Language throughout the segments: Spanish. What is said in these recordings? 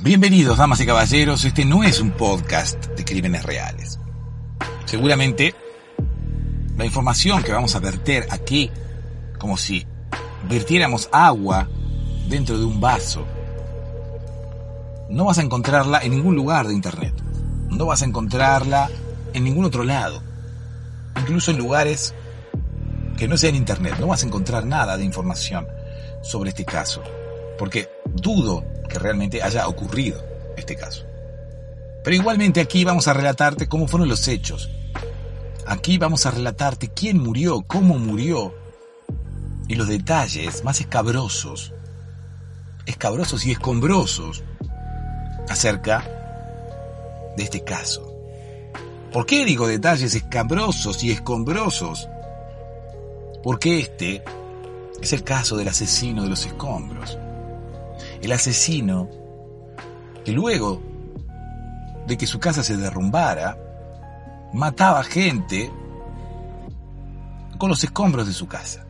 Bienvenidos, damas y caballeros. Este no es un podcast de crímenes reales. Seguramente la información que vamos a verter aquí, como si vertiéramos agua dentro de un vaso, no vas a encontrarla en ningún lugar de Internet. No vas a encontrarla en ningún otro lado. Incluso en lugares que no sean Internet. No vas a encontrar nada de información sobre este caso. Porque dudo que realmente haya ocurrido este caso. Pero igualmente aquí vamos a relatarte cómo fueron los hechos. Aquí vamos a relatarte quién murió, cómo murió y los detalles más escabrosos, escabrosos y escombrosos acerca de este caso. ¿Por qué digo detalles escabrosos y escombrosos? Porque este es el caso del asesino de los escombros el asesino que luego de que su casa se derrumbara, mataba gente con los escombros de su casa.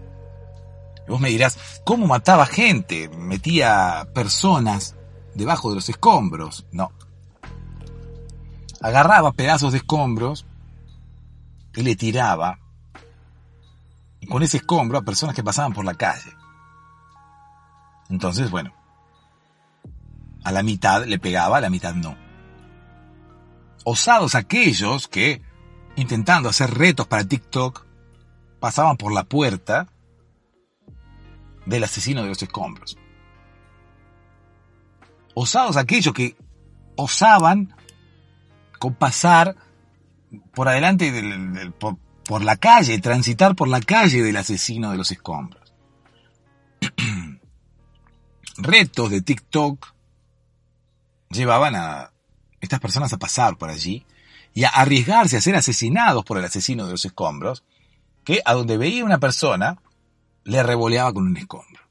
Y vos me dirás, ¿cómo mataba gente? Metía personas debajo de los escombros. No. Agarraba pedazos de escombros y le tiraba con ese escombro a personas que pasaban por la calle. Entonces, bueno, a la mitad le pegaba, a la mitad no. Osados aquellos que, intentando hacer retos para TikTok, pasaban por la puerta del asesino de los escombros. Osados aquellos que osaban con pasar por adelante por, por la calle, transitar por la calle del asesino de los escombros. Retos de TikTok llevaban a estas personas a pasar por allí y a arriesgarse a ser asesinados por el asesino de los escombros, que a donde veía una persona le revoleaba con un escombro.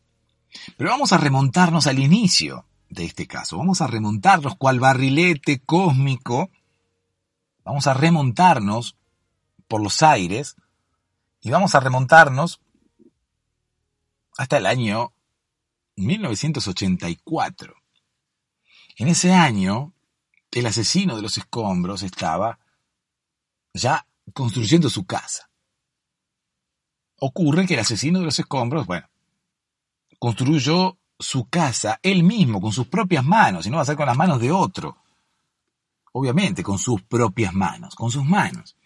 Pero vamos a remontarnos al inicio de este caso, vamos a remontarnos cual barrilete cósmico, vamos a remontarnos por los aires y vamos a remontarnos hasta el año 1984. En ese año, el asesino de los escombros estaba ya construyendo su casa. Ocurre que el asesino de los escombros, bueno, construyó su casa él mismo, con sus propias manos, y no va a ser con las manos de otro. Obviamente, con sus propias manos, con sus manos.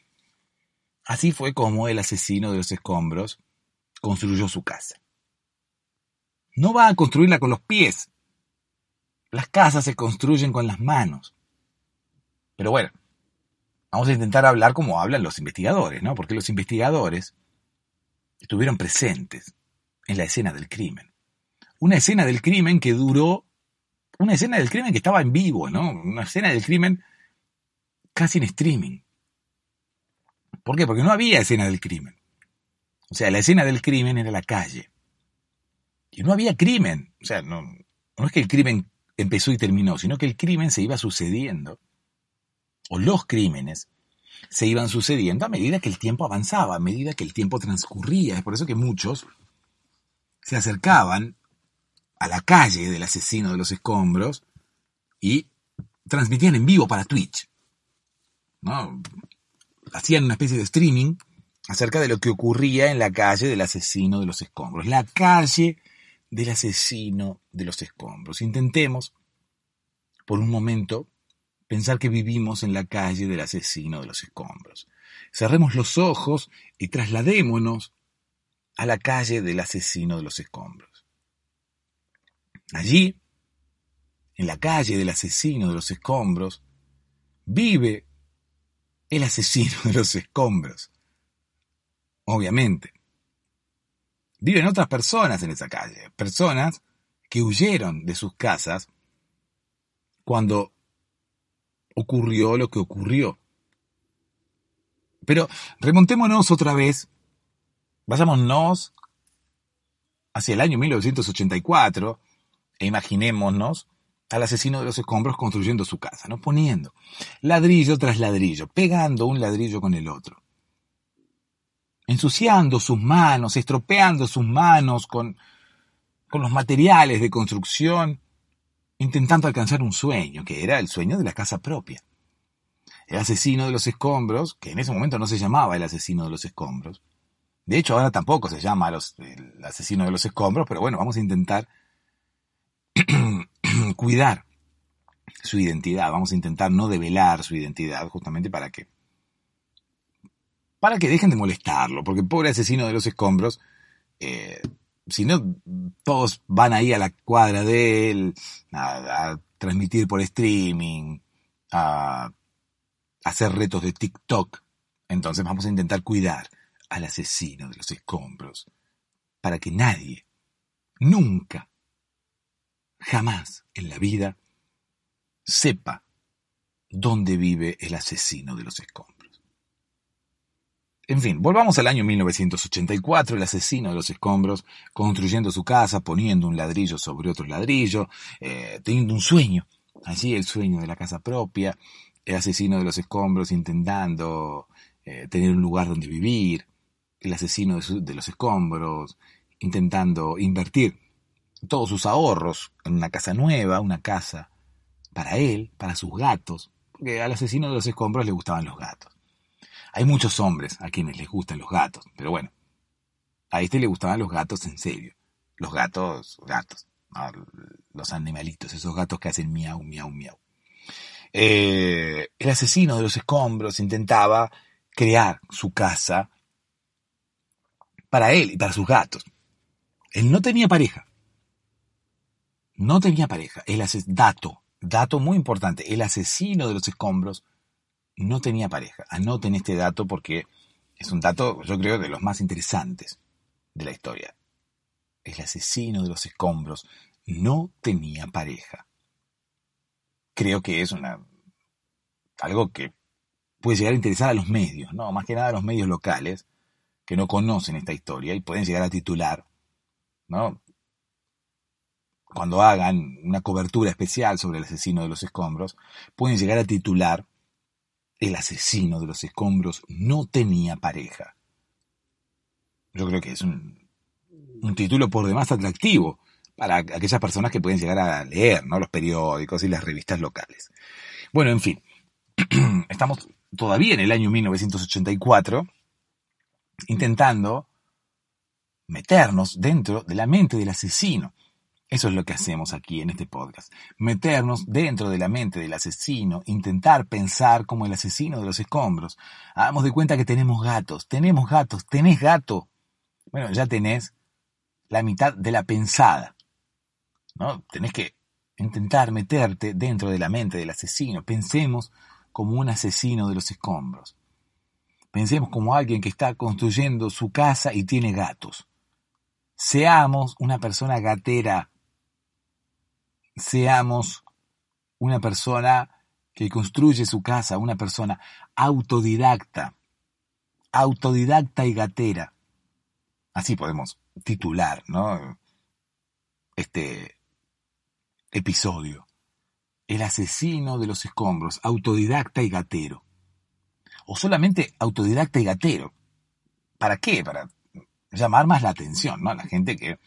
Así fue como el asesino de los escombros construyó su casa. No va a construirla con los pies, las casas se construyen con las manos. Pero bueno, vamos a intentar hablar como hablan los investigadores, ¿no? Porque los investigadores estuvieron presentes en la escena del crimen. Una escena del crimen que duró, una escena del crimen que estaba en vivo, ¿no? Una escena del crimen casi en streaming. ¿Por qué? Porque no había escena del crimen. O sea, la escena del crimen era la calle. Y no había crimen. O sea, no, no es que el crimen empezó y terminó, sino que el crimen se iba sucediendo, o los crímenes se iban sucediendo a medida que el tiempo avanzaba, a medida que el tiempo transcurría. Es por eso que muchos se acercaban a la calle del asesino de los escombros y transmitían en vivo para Twitch. ¿no? Hacían una especie de streaming acerca de lo que ocurría en la calle del asesino de los escombros. La calle del asesino de los escombros. Intentemos, por un momento, pensar que vivimos en la calle del asesino de los escombros. Cerremos los ojos y trasladémonos a la calle del asesino de los escombros. Allí, en la calle del asesino de los escombros, vive el asesino de los escombros. Obviamente. Viven otras personas en esa calle, personas que huyeron de sus casas cuando ocurrió lo que ocurrió. Pero remontémonos otra vez, vayámonos hacia el año 1984 e imaginémonos al asesino de los escombros construyendo su casa, ¿no? Poniendo ladrillo tras ladrillo, pegando un ladrillo con el otro ensuciando sus manos, estropeando sus manos con, con los materiales de construcción intentando alcanzar un sueño, que era el sueño de la casa propia. El asesino de los escombros, que en ese momento no se llamaba el asesino de los escombros, de hecho ahora tampoco se llama el asesino de los escombros, pero bueno, vamos a intentar cuidar su identidad, vamos a intentar no develar su identidad justamente para que para que dejen de molestarlo, porque pobre asesino de los escombros, eh, si no, todos van ahí a la cuadra de él, a, transmitir por streaming, a, a hacer retos de TikTok. Entonces vamos a intentar cuidar al asesino de los escombros, para que nadie, nunca, jamás en la vida, sepa dónde vive el asesino de los escombros. En fin, volvamos al año 1984, el asesino de los escombros, construyendo su casa, poniendo un ladrillo sobre otro ladrillo, eh, teniendo un sueño, allí el sueño de la casa propia, el asesino de los escombros intentando eh, tener un lugar donde vivir, el asesino de, de los escombros intentando invertir todos sus ahorros en una casa nueva, una casa para él, para sus gatos, porque al asesino de los escombros le gustaban los gatos. Hay muchos hombres a quienes les gustan los gatos, pero bueno, a este le gustaban los gatos en serio. Los gatos, gatos, los animalitos, esos gatos que hacen miau, miau, miau. Eh, el asesino de los escombros intentaba crear su casa para él y para sus gatos. Él no tenía pareja. No tenía pareja. El dato, dato muy importante, el asesino de los escombros no tenía pareja. Anoten este dato porque es un dato, yo creo, de los más interesantes de la historia. El asesino de los escombros no tenía pareja. Creo que es algo que puede llegar a interesar a los medios, ¿no? Más que nada a los medios locales que no conocen esta historia y pueden llegar a titular, ¿no? Cuando hagan una cobertura especial sobre el asesino de los escombros, pueden llegar a titular el asesino de los escombros no tenía pareja. Yo creo que es un, título por demás atractivo para aquellas personas que pueden llegar a leer ¿no? los periódicos y las revistas locales. Bueno, en fin, estamos todavía en el año 1984 intentando meternos dentro de la mente del asesino. Eso es lo que hacemos aquí en este podcast. Meternos dentro de la mente del asesino, intentar pensar como el asesino de los escombros. Hagamos de cuenta que tenemos gatos, tenemos gatos, tenés gato. Bueno, ya tenés la mitad de la pensada. ¿no? Tenés que intentar meterte dentro de la mente del asesino. Pensemos como un asesino de los escombros. Pensemos como alguien que está construyendo su casa y tiene gatos. Seamos una persona gatera seamos una persona que construye su casa, una persona autodidacta, autodidacta y gatera. Así podemos titular, ¿no? Este episodio. El asesino de los escombros, autodidacta y gatero. O solamente autodidacta y gatero. ¿Para qué? Para llamar más la atención, ¿no? La gente que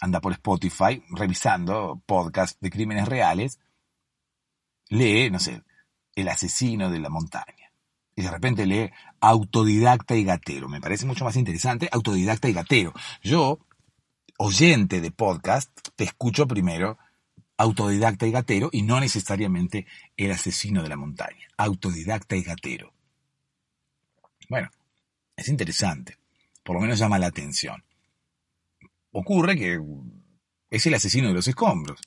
anda por Spotify revisando podcasts de crímenes reales, lee, no sé, El asesino de la montaña. Y de repente lee Autodidacta y gatero. Me parece mucho más interesante Autodidacta y gatero. Yo, oyente de podcast, te escucho primero Autodidacta y gatero y no necesariamente El asesino de la montaña. Autodidacta y gatero. Bueno, es interesante. Por lo menos llama la atención ocurre que es el asesino de los escombros.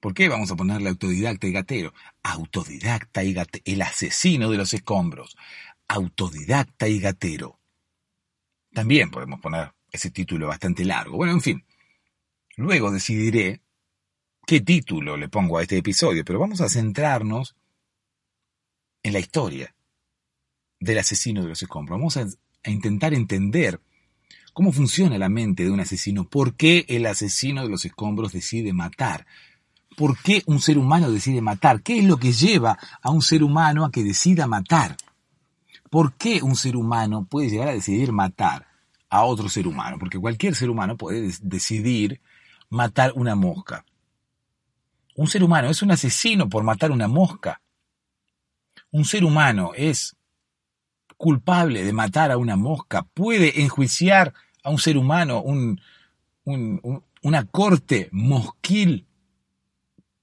¿Por qué vamos a ponerle autodidacta y gatero? Autodidacta y gatero. El asesino de los escombros. Autodidacta y gatero. También podemos poner ese título bastante largo. Bueno, en fin. Luego decidiré qué título le pongo a este episodio, pero vamos a centrarnos en la historia del asesino de los escombros. Vamos a, a intentar entender cómo funciona la mente de un asesino, por qué el asesino de los escombros decide matar, por qué un ser humano decide matar, qué es lo que lleva a un ser humano a que decida matar, por qué un ser humano puede llegar a decidir matar a otro ser humano, porque cualquier ser humano puede decidir matar una mosca. Un ser humano es un asesino por matar una mosca. Un ser humano es culpable de matar a una mosca. Puede enjuiciar a un ser humano, una corte mosquil.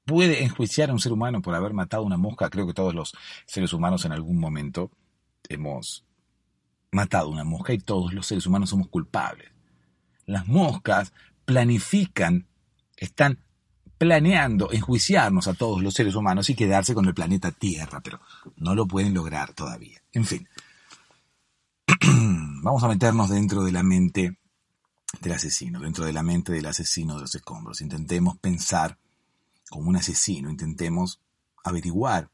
Puede enjuiciar a un ser humano por haber matado una mosca. Creo que todos los seres humanos en algún momento hemos matado una mosca y todos los seres humanos somos culpables. Las moscas planifican, están planeando enjuiciarnos a todos los seres humanos y quedarse con el planeta Tierra, pero no lo pueden lograr todavía. En fin, vamos a meternos dentro de la mente del asesino, dentro de la mente del asesino de los escombros. Intentemos pensar como un asesino, intentemos averiguar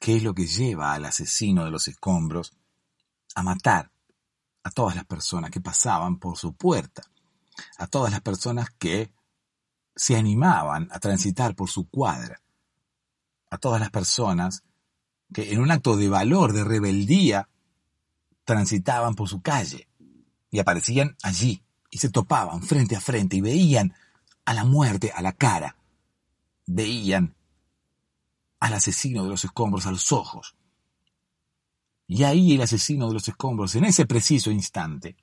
qué es lo que lleva al asesino de los escombros a matar a todas las personas que pasaban por su puerta, a todas las personas que se animaban a transitar por su cuadra, a todas las personas que en un acto de valor, de rebeldía, transitaban por su calle y aparecían allí y se topaban frente a frente y veían a la muerte a la cara, veían al asesino de los escombros a los ojos, y ahí el asesino de los escombros, en ese preciso instante,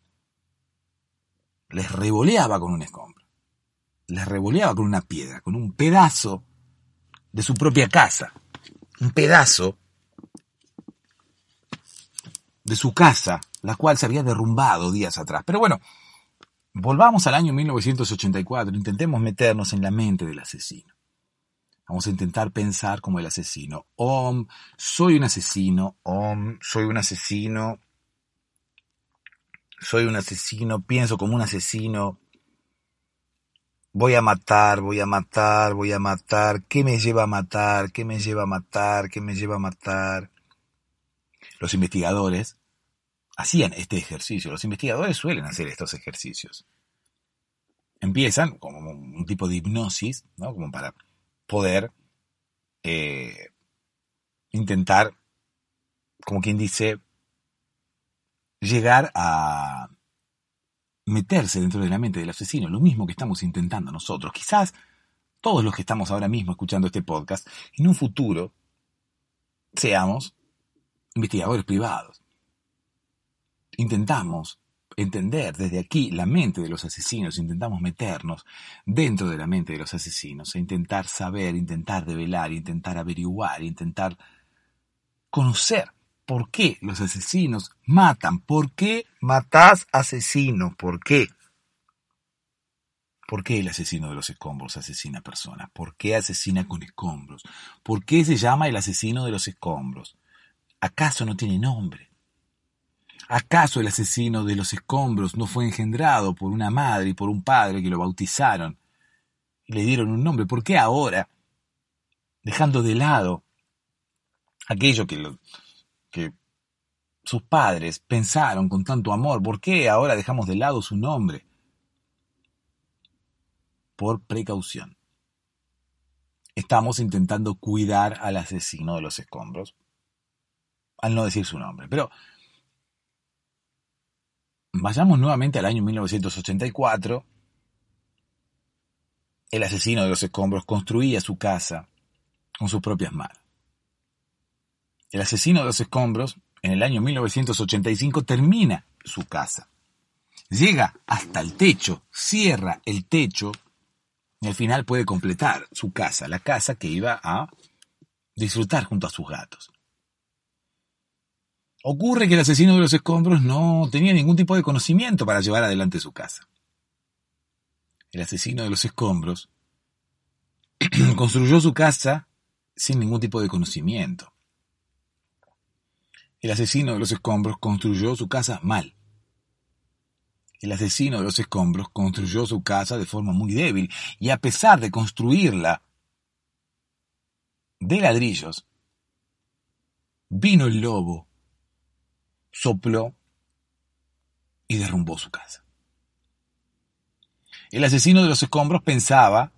les revoleaba con un escombro. Les revoleaba con una piedra, con un pedazo de su propia casa. Un pedazo de su casa, la cual se había derrumbado días atrás. Pero bueno, volvamos al año 1984, intentemos meternos en la mente del asesino. Vamos a intentar pensar como el asesino. Om, soy un asesino. Om, soy un asesino. Soy un asesino, pienso como un asesino. Voy a matar, voy a matar, voy a matar. ¿Qué me lleva a matar? ¿Qué me lleva a matar? ¿Qué me lleva a matar? Los investigadores hacían este ejercicio. Los investigadores suelen hacer estos ejercicios. Empiezan como un tipo de hipnosis, ¿no? Como para poder eh, intentar, como quien dice, llegar a meterse dentro de la mente del asesino, lo mismo que estamos intentando nosotros. Quizás todos los que estamos ahora mismo escuchando este podcast, en un futuro seamos investigadores privados. Intentamos entender desde aquí la mente de los asesinos, intentamos meternos dentro de la mente de los asesinos, e intentar saber, intentar develar, intentar averiguar, intentar conocer por qué los asesinos matan, por qué matás asesinos, por qué. ¿Por qué el asesino de los escombros asesina personas? ¿Por qué asesina con escombros? ¿Por qué se llama el asesino de los escombros? ¿Acaso no tiene nombre? ¿Acaso el asesino de los escombros no fue engendrado por una madre y por un padre que lo bautizaron y le dieron un nombre? ¿Por qué ahora, dejando de lado aquello que, que sus padres pensaron con tanto amor, ¿por qué ahora dejamos de lado su nombre? Por precaución. Estamos intentando cuidar al asesino de los escombros, al no decir su nombre. Pero Vayamos nuevamente al año 1984. El asesino de los escombros construía su casa con sus propias manos. El asesino de los escombros, en el año 1985, termina su casa. Llega hasta el techo, cierra el techo y al final puede completar su casa, la casa que iba a disfrutar junto a sus gatos. Ocurre que el asesino de los escombros no tenía ningún tipo de conocimiento para llevar adelante su casa. El asesino de los escombros construyó su casa sin ningún tipo de conocimiento. El asesino de los escombros construyó su casa mal. El asesino de los escombros construyó su casa de forma muy débil y a pesar de construirla de ladrillos, vino el lobo sopló y derrumbó su casa. El asesino de los escombros pensaba,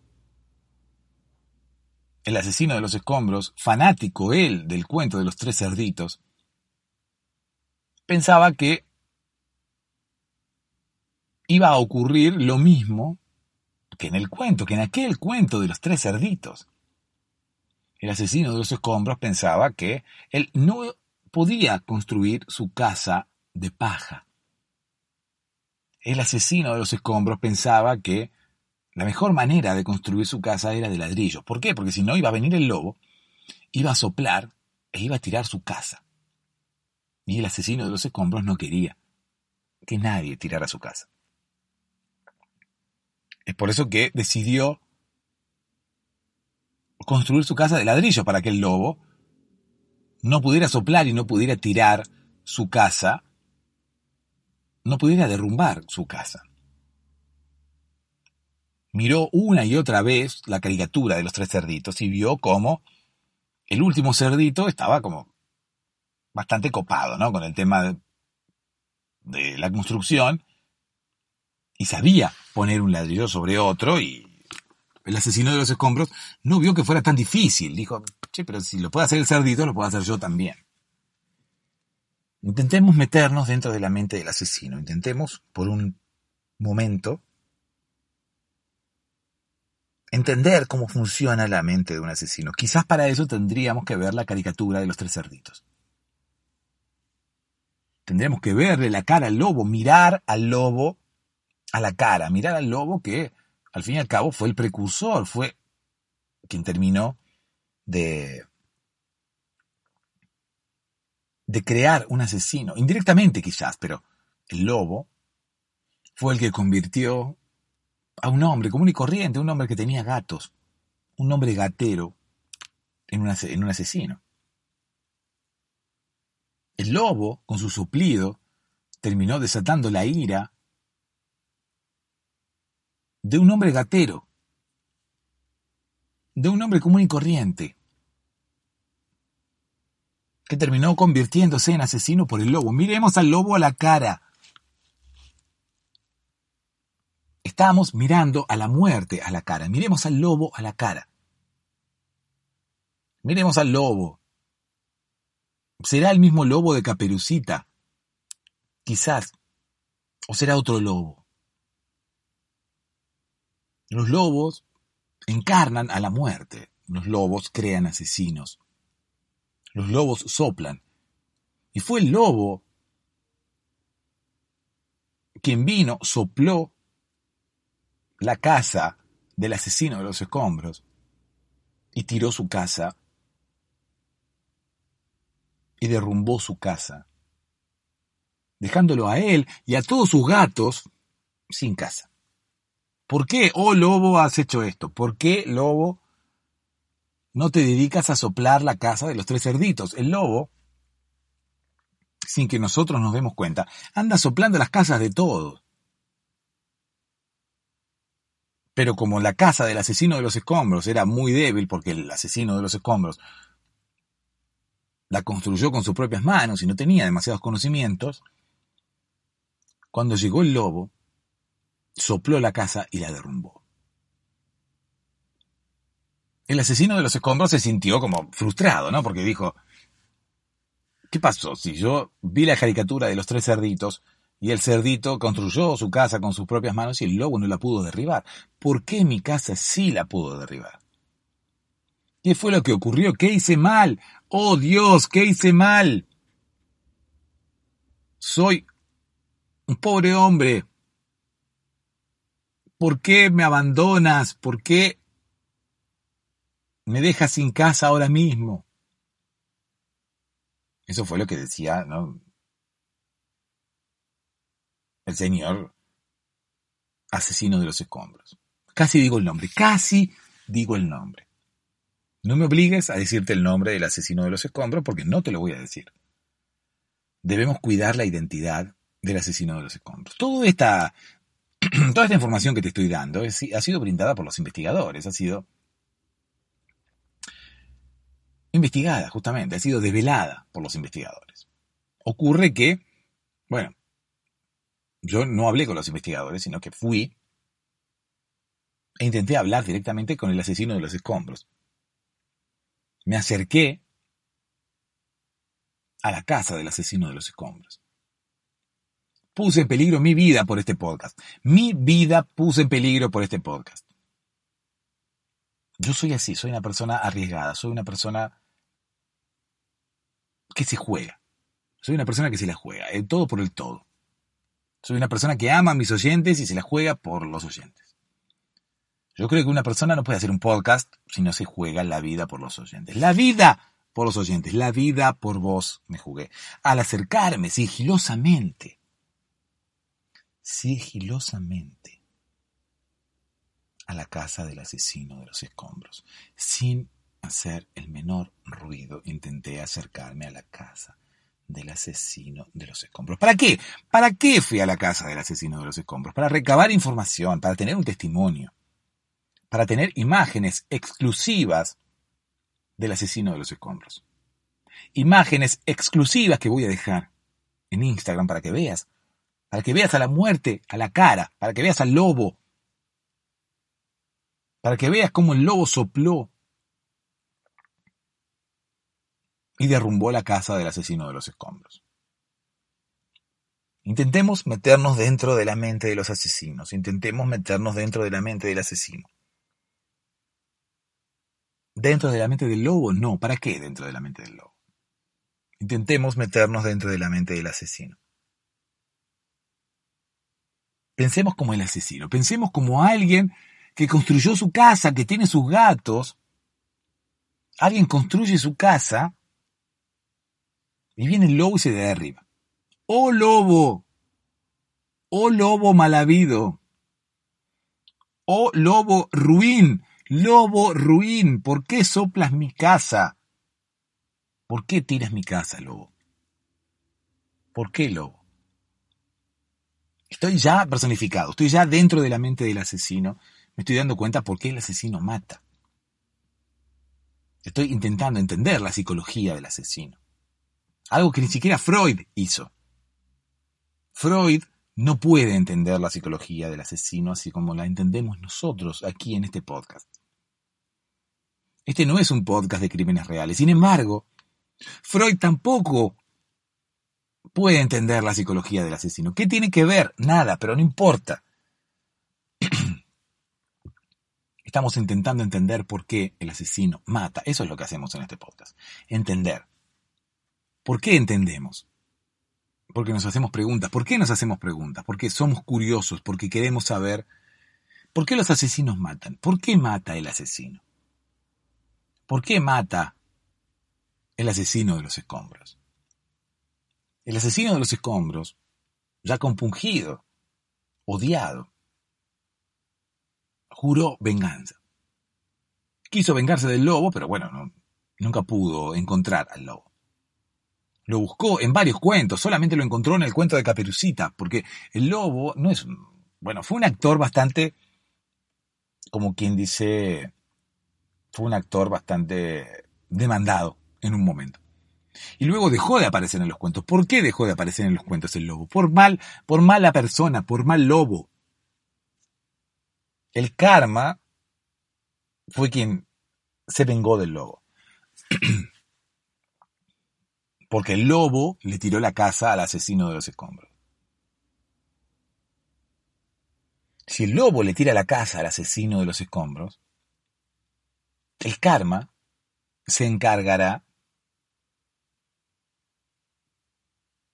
el asesino de los escombros, fanático él del cuento de los tres cerditos, pensaba que iba a ocurrir lo mismo que en el cuento, que en aquel cuento de los tres cerditos. El asesino de los escombros pensaba que él no podía construir su casa de paja. El asesino de los escombros pensaba que la mejor manera de construir su casa era de ladrillos. ¿Por qué? Porque si no iba a venir el lobo, iba a soplar e iba a tirar su casa. Y el asesino de los escombros no quería que nadie tirara su casa. Es por eso que decidió construir su casa de ladrillos para que el lobo no pudiera soplar y no pudiera tirar su casa, no pudiera derrumbar su casa. Miró una y otra vez la caricatura de los tres cerditos y vio cómo el último cerdito estaba como bastante copado, ¿no? Con el tema de, de la construcción y sabía poner un ladrillo sobre otro y el asesino de los escombros no vio que fuera tan difícil. Dijo, che, pero si lo puede hacer el cerdito, lo puedo hacer yo también. Intentemos meternos dentro de la mente del asesino. Intentemos, por un momento, entender cómo funciona la mente de un asesino. Quizás para eso tendríamos que ver la caricatura de los tres cerditos. Tendríamos que verle la cara al lobo, mirar al lobo a la cara, mirar al lobo que al fin y al cabo fue el precursor, fue quien terminó de, crear un asesino, indirectamente quizás, pero el lobo fue el que convirtió a un hombre común y corriente, un hombre que tenía gatos, un hombre gatero, en un asesino. El lobo, con su suplido, terminó desatando la ira de un hombre gatero, de un hombre común y corriente, que terminó convirtiéndose en asesino por el lobo. Miremos al lobo a la cara. Estamos mirando a la muerte a la cara. Miremos al lobo a la cara. Miremos al lobo. ¿Será el mismo lobo de Caperucita? Quizás. ¿O será otro lobo? Los lobos encarnan a la muerte. Los lobos crean asesinos. Los lobos soplan. Y fue el lobo quien vino, sopló la casa del asesino de los escombros y tiró su casa y derrumbó su casa, dejándolo a él y a todos sus gatos sin casa. ¿Por qué, oh lobo, has hecho esto? ¿Por qué, lobo, no te dedicas a soplar la casa de los tres cerditos? El lobo, sin que nosotros nos demos cuenta, anda soplando las casas de todos. Pero como la casa del asesino de los escombros era muy débil, porque el asesino de los escombros la construyó con sus propias manos y no tenía demasiados conocimientos, cuando llegó el lobo, sopló la casa y la derrumbó. El asesino de los escombros se sintió como frustrado, ¿no? Porque dijo, ¿qué pasó si yo vi la caricatura de los tres cerditos y el cerdito construyó su casa con sus propias manos y el lobo no la pudo derribar? ¿Por qué mi casa sí la pudo derribar? ¿Qué fue lo que ocurrió? ¿Qué hice mal? ¡Oh Dios! ¿Qué hice mal? Soy un pobre hombre ¿Por qué me abandonas? ¿Por qué me dejas sin casa ahora mismo? Eso fue lo que decía, ¿no? El señor asesino de los escombros. Casi digo el nombre, casi digo el nombre. No me obligues a decirte el nombre del asesino de los escombros porque no te lo voy a decir. Debemos cuidar la identidad del asesino de los escombros. Toda esta toda esta información que te estoy dando ha sido brindada por los investigadores, ha sido investigada justamente, ha sido develada por los investigadores. Ocurre que, bueno, yo no hablé con los investigadores, sino que fui e intenté hablar directamente con el asesino de los escombros. Me acerqué a la casa del asesino de los escombros puse en peligro mi vida por este podcast. Mi vida puse en peligro por este podcast. Yo soy así, soy una persona arriesgada, soy una persona que se juega. Soy una persona que se la juega, el todo por el todo. Soy una persona que ama a mis oyentes y se la juega por los oyentes. Yo creo que una persona no puede hacer un podcast si no se juega la vida por los oyentes. La vida por los oyentes, la vida por vos me jugué. Al acercarme sigilosamente, sigilosamente a la casa del asesino de los escombros, sin hacer el menor ruido, intenté acercarme a la casa del asesino de los escombros. ¿Para qué? ¿Para qué fui a la casa del asesino de los escombros? Para recabar información, para tener un testimonio, para tener imágenes exclusivas del asesino de los escombros. Imágenes exclusivas que voy a dejar en Instagram para que veas, para que veas a la muerte, a la cara, para que veas al lobo, para que veas cómo el lobo sopló y derrumbó la casa del asesino de los escombros. Intentemos meternos dentro de la mente de los asesinos, intentemos meternos dentro de la mente del asesino. ¿Dentro de la mente del lobo? No, ¿para qué dentro de la mente del lobo? Intentemos meternos dentro de la mente del asesino. Pensemos como el asesino, pensemos como alguien que construyó su casa, que tiene sus gatos. Alguien construye su casa y viene el lobo y se derriba. ¡Oh lobo! ¡Oh lobo mal habido! ¡Oh lobo ruin! ¡Lobo ruin! ¿Por qué soplas mi casa? ¿Por qué tiras mi casa, lobo? ¿Por qué, lobo? Estoy ya personificado, estoy ya dentro de la mente del asesino, me estoy dando cuenta por qué el asesino mata. Estoy intentando entender la psicología del asesino. Algo que ni siquiera Freud hizo. Freud no puede entender la psicología del asesino así como la entendemos nosotros aquí en este podcast. Este no es un podcast de crímenes reales. Sin embargo, Freud tampoco puede entender la psicología del asesino. ¿Qué tiene que ver? Nada, pero no importa. Estamos intentando entender por qué el asesino mata. Eso es lo que hacemos en este podcast. Entender. ¿Por qué entendemos? Porque nos hacemos preguntas. ¿Por qué nos hacemos preguntas? Porque somos curiosos, porque queremos saber por qué los asesinos matan. ¿Por qué mata el asesino? ¿Por qué mata el asesino de los escombros? El asesino de los escombros, ya compungido, odiado, juró venganza. Quiso vengarse del lobo, pero bueno, nunca pudo encontrar al lobo. Lo buscó en varios cuentos, solamente lo encontró en el cuento de Caperucita, porque el lobo no es... Bueno, fue un actor bastante, como quien dice, fue un actor bastante demandado en un momento. Y luego dejó de aparecer en los cuentos. ¿Por qué dejó de aparecer en los cuentos el lobo? Por mal, por mala persona, por mal lobo. El karma fue quien se vengó del lobo. porque el lobo le tiró la casa al asesino de los escombros. Si el lobo le tira la casa al asesino de los escombros, el karma se encargará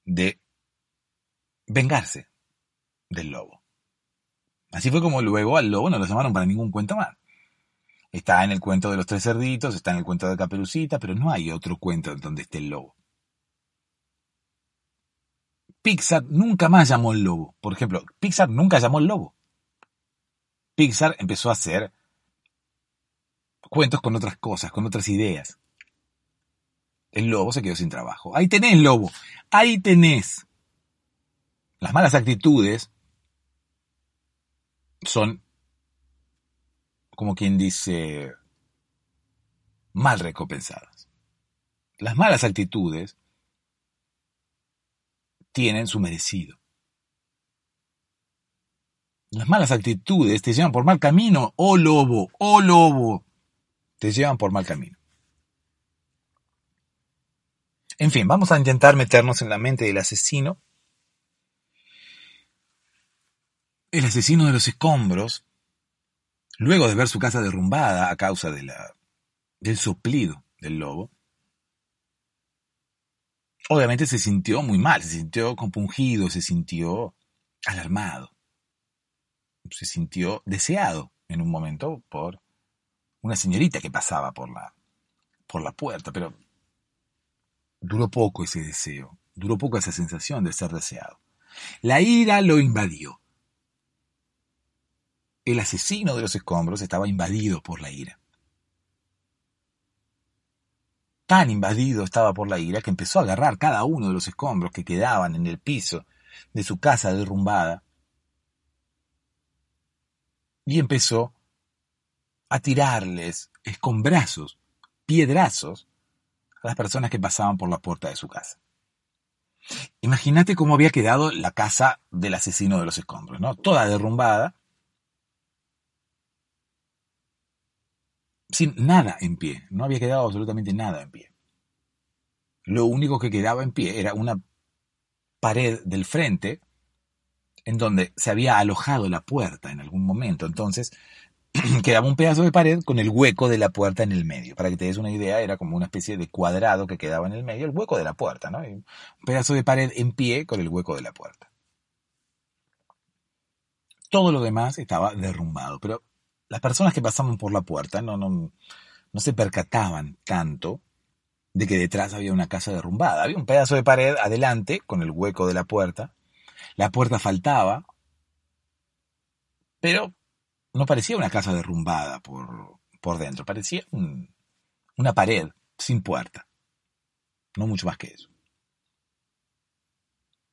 de vengarse del lobo. Así fue como luego al lobo no lo llamaron para ningún cuento más. Está en el cuento de los tres cerditos, está en el cuento de Caperucita, pero no hay otro cuento donde esté el lobo. Pixar nunca más llamó el lobo. Por ejemplo, Pixar nunca llamó el lobo. Pixar empezó a hacer cuentos con otras cosas, con otras ideas. El lobo se quedó sin trabajo. Ahí tenés, lobo. Ahí tenés. Las malas actitudes son, como quien dice, mal recompensadas. Las malas actitudes tienen su merecido. Las malas actitudes te llevan por mal camino, oh lobo, oh lobo, te llevan por mal camino. En fin, vamos a intentar meternos en la mente del asesino. El asesino de los escombros luego de ver su casa derrumbada a causa de la, del soplido del lobo, obviamente se sintió muy mal, se sintió compungido, se sintió alarmado, se sintió deseado en un momento por una señorita que pasaba por la, por la puerta, pero duró poco ese deseo, duró poco esa sensación de ser deseado. La ira lo invadió. El asesino de los escombros estaba invadido por la ira. Tan invadido estaba por la ira que empezó a agarrar cada uno de los escombros que quedaban en el piso de su casa derrumbada y empezó a tirarles escombrazos, piedrazos a las personas que pasaban por la puerta de su casa. Imagínate cómo había quedado la casa del asesino de los escombros, ¿no? Toda derrumbada, sin nada en pie, no había quedado absolutamente nada en pie. Lo único que quedaba en pie era una pared del frente en donde se había alojado la puerta en algún momento. Entonces, quedaba un pedazo de pared con el hueco de la puerta en el medio. Para que te des una idea, era como una especie de cuadrado que quedaba en el medio, el hueco de la puerta, ¿no? un pedazo de pared en pie con el hueco de la puerta. Todo lo demás estaba derrumbado, pero las personas que pasaban por la puerta no, no, no se percataban tanto de que detrás había una casa derrumbada. Había un pedazo de pared adelante con el hueco de la puerta. La puerta faltaba, pero no parecía una casa derrumbada por, por dentro, parecía una pared sin puerta. No mucho más que eso.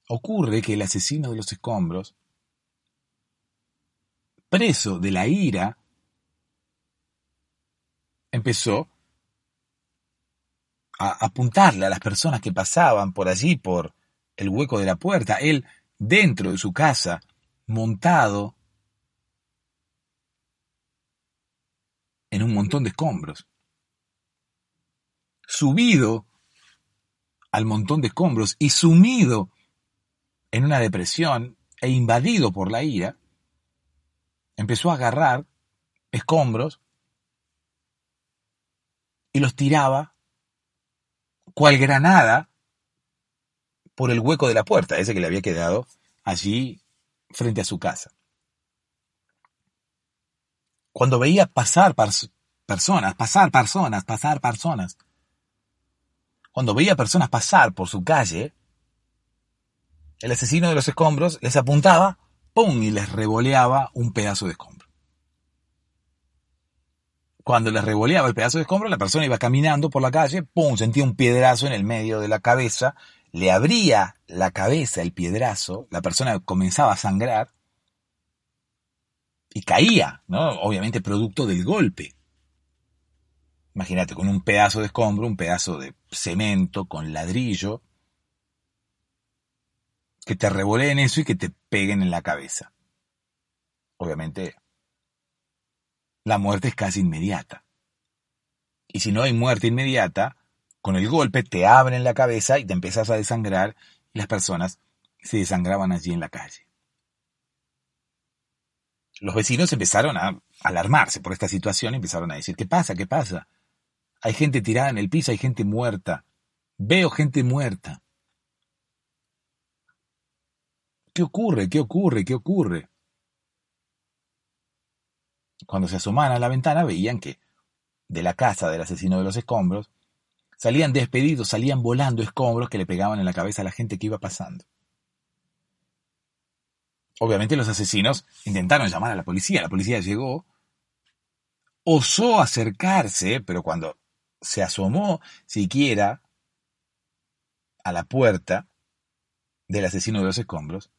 Ocurre que el asesino de los escombros, preso de la ira, empezó a apuntarle a las personas que pasaban por allí, por el hueco de la puerta, él dentro de su casa, montado en un montón de escombros. Subido al montón de escombros y sumido en una depresión e invadido por la ira, empezó a agarrar escombros y los tiraba cual granada por el hueco de la puerta, ese que le había quedado allí frente a su casa. Cuando veía pasar personas, pasar personas, pasar personas, cuando veía personas pasar por su calle, el asesino de los escombros les apuntaba, ¡pum! y les revoleaba un pedazo de escombro. Cuando les revoleaba el pedazo de escombro, la persona iba caminando por la calle, ¡pum! sentía un piedrazo en el medio de la cabeza, le abría la cabeza el piedrazo, la persona comenzaba a sangrar, y caía, ¿no? Obviamente producto del golpe. Imagínate, con un pedazo de escombro, un pedazo de cemento, con ladrillo, que te revoleen eso y que te peguen en la cabeza. Obviamente, la muerte es casi inmediata. Y si no hay muerte inmediata, con el golpe te abren la cabeza y te empiezas a desangrar y las personas se desangraban allí en la calle los vecinos empezaron a alarmarse por esta situación y empezaron a decir, ¿qué pasa? ¿Qué pasa? Hay gente tirada en el piso, hay gente muerta. Veo gente muerta. ¿Qué ocurre? ¿Qué ocurre? ¿Qué ocurre? Cuando se asomaban a la ventana veían que de la casa del asesino de los escombros salían despedidos, salían volando escombros que le pegaban en la cabeza a la gente que iba pasando. Obviamente los asesinos intentaron llamar a la policía, la policía llegó, osó acercarse, pero cuando se asomó siquiera a la puerta del asesino de los escombros,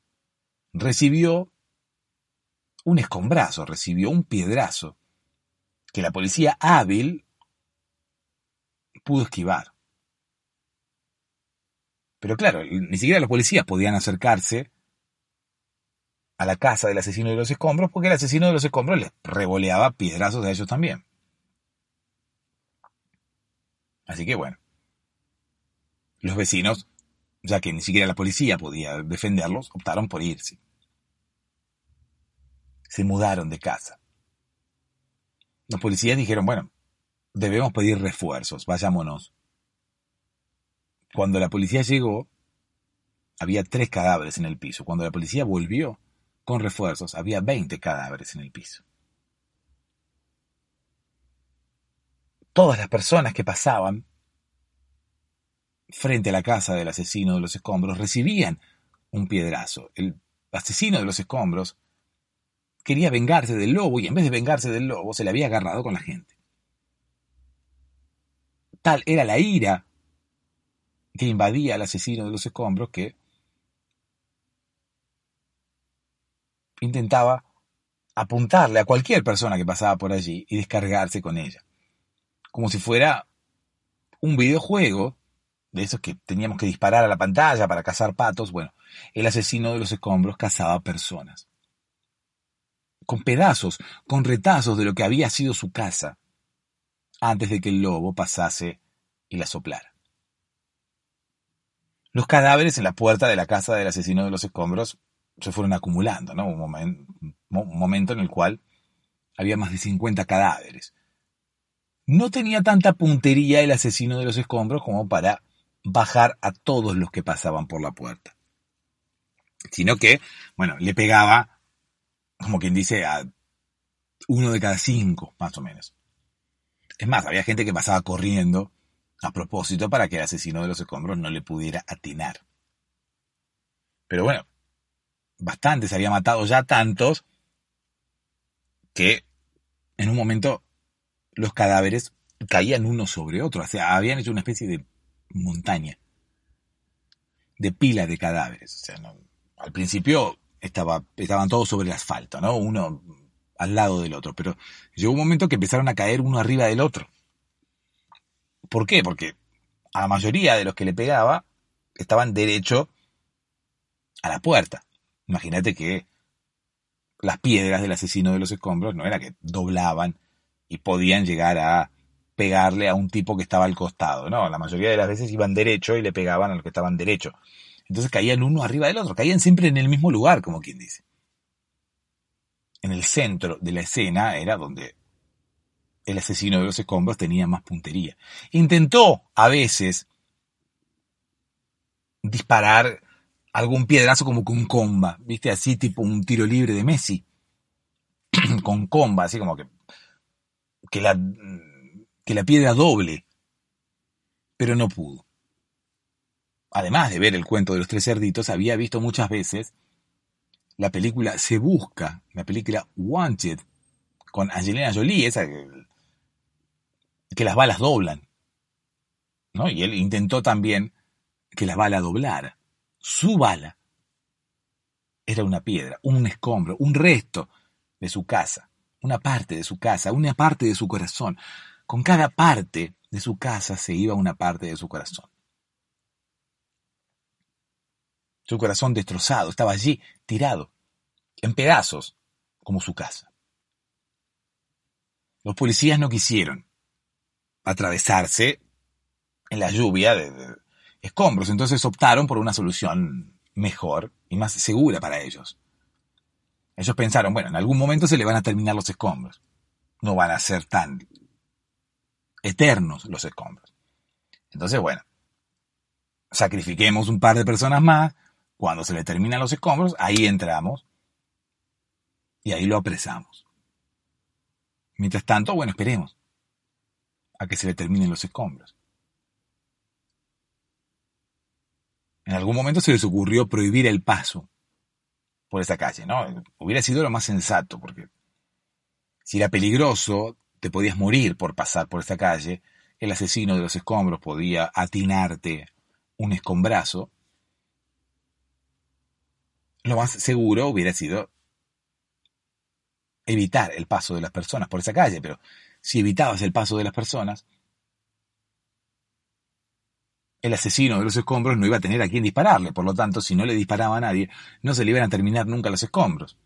recibió un escombrazo, recibió un piedrazo que la policía hábil pudo esquivar. Pero claro, ni siquiera los policías podían acercarse a la casa del asesino de los escombros porque el asesino de los escombros les revoleaba piedrazos a ellos también. Así que bueno, los vecinos, ya que ni siquiera la policía podía defenderlos, optaron por irse. Se mudaron de casa. Los policías dijeron, bueno, debemos pedir refuerzos, vayámonos. Cuando la policía llegó, había tres cadáveres en el piso. Cuando la policía volvió con refuerzos, había 20 cadáveres en el piso. Todas las personas que pasaban frente a la casa del asesino de los escombros recibían un piedrazo. El asesino de los escombros quería vengarse del lobo y en vez de vengarse del lobo se le había agarrado con la gente. Tal era la ira que invadía al asesino de los escombros que intentaba apuntarle a cualquier persona que pasaba por allí y descargarse con ella. Como si fuera un videojuego de esos que teníamos que disparar a la pantalla para cazar patos. Bueno, el asesino de los escombros cazaba personas. Con pedazos, con retazos de lo que había sido su casa, antes de que el lobo pasase y la soplara. Los cadáveres en la puerta de la casa del asesino de los escombros se fueron acumulando, ¿no? Un, momento en el cual había más de 50 cadáveres. No tenía tanta puntería el asesino de los escombros como para bajar a todos los que pasaban por la puerta. Sino que, bueno, le pegaba, como quien dice, a uno de cada cinco, más o menos. Es más, había gente que pasaba corriendo a propósito para que el asesino de los escombros no le pudiera atinar. Pero bueno, bastantes había matado ya tantos que en un momento los cadáveres caían uno sobre otro. O sea, habían hecho una especie de montaña, de pila de cadáveres. O sea, al principio estaba, estaban todos sobre el asfalto, ¿no? Uno al lado del otro, pero llegó un momento que empezaron a caer uno arriba del otro. ¿Por qué? Porque a la mayoría de los que le pegaba estaban derecho a la puerta. Imagínate que las piedras del asesino de los escombros no era que doblaban y podían llegar a pegarle a un tipo que estaba al costado. No, la mayoría de las veces iban derecho y le pegaban a los que estaban derecho. Entonces caían uno arriba del otro, caían siempre en el mismo lugar, como quien dice. En el centro de la escena era donde el asesino de los escombros tenía más puntería. Intentó a veces disparar algún piedrazo como con comba, viste, así tipo un tiro libre de Messi, con comba, así como que, que la que la piedra doble, pero no pudo. Además de ver el cuento de los tres cerditos, había visto muchas veces la película Se Busca, la película Wanted, con Angelina Jolie, esa que, las balas doblan. ¿no? Y él intentó también que la bala doblara. Su bala era una piedra, un escombro, un resto de su casa, una parte de su casa, una parte de su corazón. Con cada parte de su casa se iba una parte de su corazón. Su corazón destrozado estaba allí, tirado, en pedazos, como su casa. Los policías no quisieron atravesarse en la lluvia de, escombros, entonces optaron por una solución mejor y más segura para ellos. Ellos pensaron, bueno, en algún momento se le van a terminar los escombros. No van a ser tan eternos los escombros. Entonces, bueno, sacrifiquemos un par de personas más, cuando se le terminan los escombros, ahí entramos y ahí lo apresamos. Mientras tanto, bueno, esperemos a que se le terminen los escombros. En algún momento se les ocurrió prohibir el paso por esa calle, ¿no? Hubiera sido lo más sensato, porque si era peligroso, te podías morir por pasar por esta calle, el asesino de los escombros podía atinarte un escombrazo, lo más seguro hubiera sido evitar el paso de las personas por esa calle, pero si evitabas el paso de las personas, el asesino de los escombros no iba a tener a quién dispararle, por lo tanto, si no le disparaba a nadie, no se le iban a terminar nunca los escombros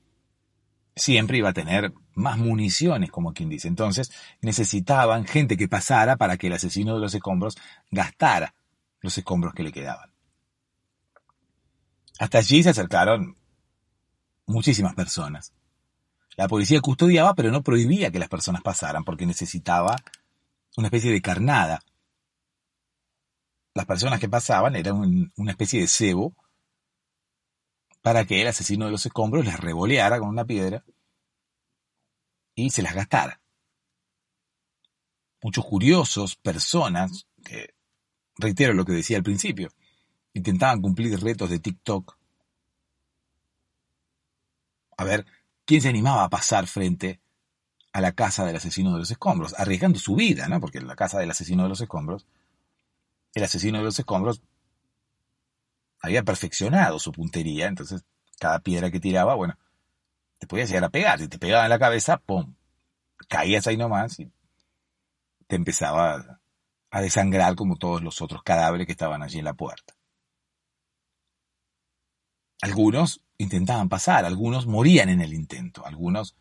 siempre iba a tener más municiones, como quien dice. Entonces necesitaban gente que pasara para que el asesino de los escombros gastara los escombros que le quedaban. Hasta allí se acercaron muchísimas personas. La policía custodiaba, pero no prohibía que las personas pasaran porque necesitaba una especie de carnada. Las personas que pasaban eran una especie de cebo para que el asesino de los escombros les revoleara con una piedra y se las gastara. Muchos curiosos, personas, que reitero lo que decía al principio, intentaban cumplir retos de TikTok. A ver, ¿quién se animaba a pasar frente a la casa del asesino de los escombros? Arriesgando su vida, ¿no? Porque la casa del asesino de los escombros, el asesino de los escombros había perfeccionado su puntería, entonces cada piedra que tiraba, bueno, te podía llegar a pegar. Si te pegaba en la cabeza, ¡pum! Caías ahí nomás y te empezaba a desangrar como todos los otros cadáveres que estaban allí en la puerta. Algunos intentaban pasar, algunos morían en el intento, algunos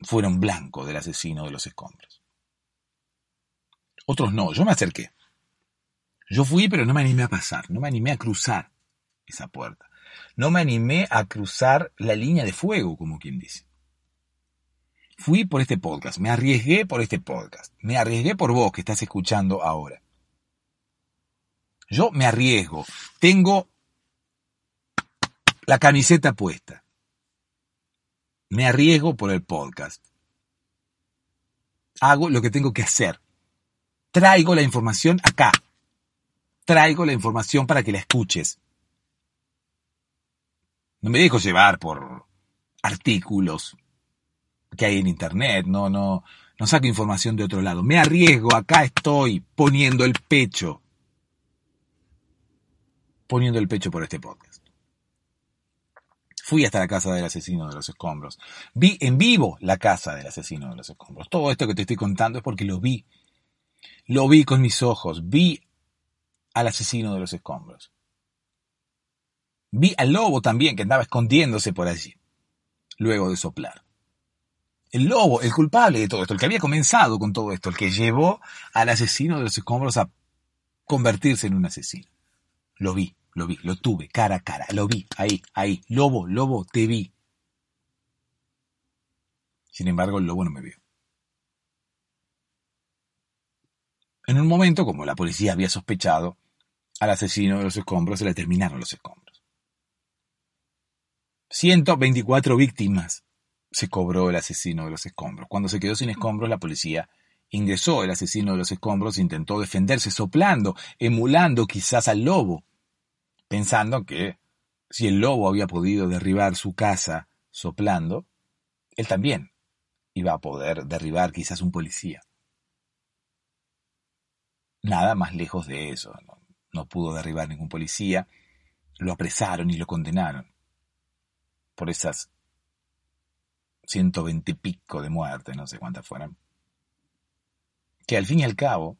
fueron blanco del asesino de los escombros. Otros no, yo me acerqué. Yo fui, pero no me animé a pasar, no me animé a cruzar esa puerta. No me animé a cruzar la línea de fuego, como quien dice. Fui por este podcast, me arriesgué por este podcast, me arriesgué por vos que estás escuchando ahora. Yo me arriesgo, tengo la camiseta puesta. Me arriesgo por el podcast. Hago lo que tengo que hacer. Traigo la información acá. Traigo la información para que la escuches. No me dejo llevar por artículos que hay en internet, no, no, no saco información de otro lado. Me arriesgo, acá estoy poniendo el pecho. Poniendo el pecho por este podcast. Fui hasta la casa del asesino de los escombros. Vi en vivo la casa del asesino de los escombros. Todo esto que te estoy contando es porque lo vi. Lo vi con mis ojos. Vi al asesino de los escombros. Vi al lobo también que andaba escondiéndose por allí, luego de soplar. El lobo, el culpable de todo esto, el que había comenzado con todo esto, el que llevó al asesino de los escombros a convertirse en un asesino. Lo vi, lo vi, lo tuve, cara a cara, lo vi, ahí, ahí. Lobo, lobo, te vi. Sin embargo, el lobo no me vio. En un momento, como la policía había sospechado, al asesino de los escombros se le terminaron los escombros. 124 víctimas se cobró el asesino de los escombros. Cuando se quedó sin escombros, la policía ingresó. El asesino de los escombros intentó defenderse soplando, emulando quizás al lobo, pensando que si el lobo había podido derribar su casa soplando, él también iba a poder derribar quizás un policía. Nada más lejos de eso. No, pudo derribar ningún policía. Lo apresaron y lo condenaron por esas 120 y pico de muertes, no sé cuántas fueran, que al fin y al cabo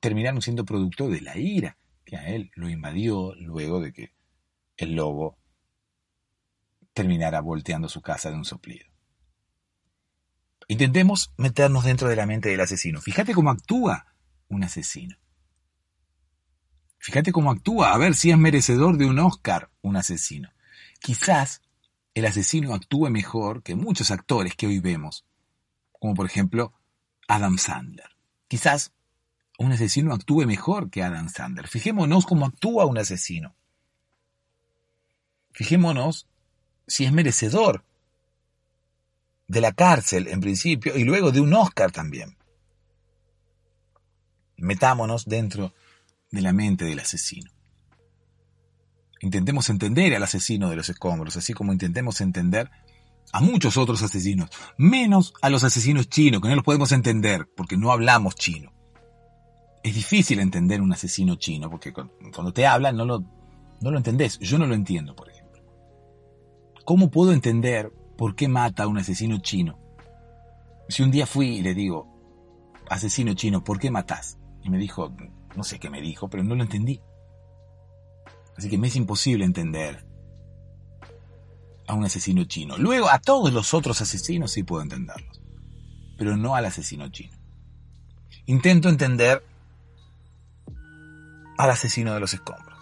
terminaron siendo producto de la ira que a él lo invadió luego de que el lobo terminara volteando su casa de un soplido. Intentemos meternos dentro de la mente del asesino. Fíjate cómo actúa un asesino. Fíjate cómo actúa, a ver si es merecedor de un Oscar un asesino. Quizás el asesino actúe mejor que muchos actores que hoy vemos, como por ejemplo Adam Sandler. Quizás un asesino actúe mejor que Adam Sandler. Fijémonos cómo actúa un asesino. Fijémonos si es merecedor de la cárcel en principio y luego de un Oscar también. Metámonos dentro de la mente del asesino. Intentemos entender al asesino de los escombros, así como intentemos entender a muchos otros asesinos, menos a los asesinos chinos, que no los podemos entender porque no hablamos chino. Es difícil entender un asesino chino porque cuando te hablan no lo, no lo entendés. Yo no lo entiendo, por ejemplo. ¿Cómo puedo entender por qué mata a un asesino chino? Si un día fui y le digo, asesino chino, ¿por qué matás? Y me dijo, no sé qué me dijo, pero no lo entendí. Así que me es imposible entender a un asesino chino. Luego, a todos los otros asesinos sí puedo entenderlos, pero no al asesino chino. Intento entender al asesino de los escombros.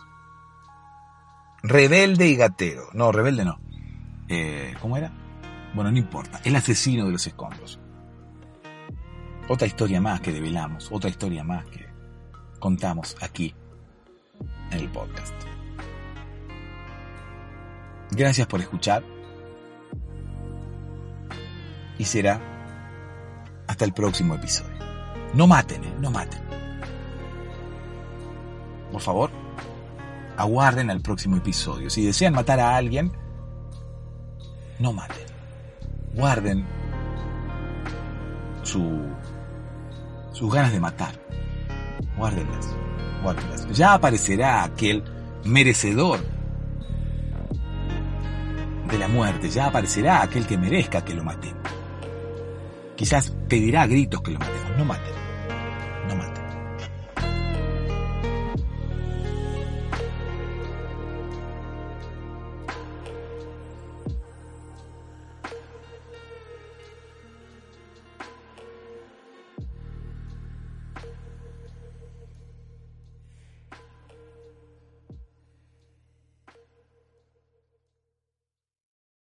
Rebelde y gatero. No, rebelde no. Eh, ¿Cómo era? Bueno, no importa. El asesino de los escombros. Otra historia más que develamos, otra historia más que contamos aquí en el podcast. Gracias por escuchar. Y será hasta el próximo episodio. No maten, ¿eh? no maten. Por favor, aguarden al próximo episodio. Si desean matar a alguien, no maten. Guarden su, sus ganas de matar. Guárdenlas, guárdenlas. Ya aparecerá aquel merecedor de la muerte. Ya aparecerá aquel que merezca que lo matemos. Quizás pedirá a gritos que lo matemos. No maten.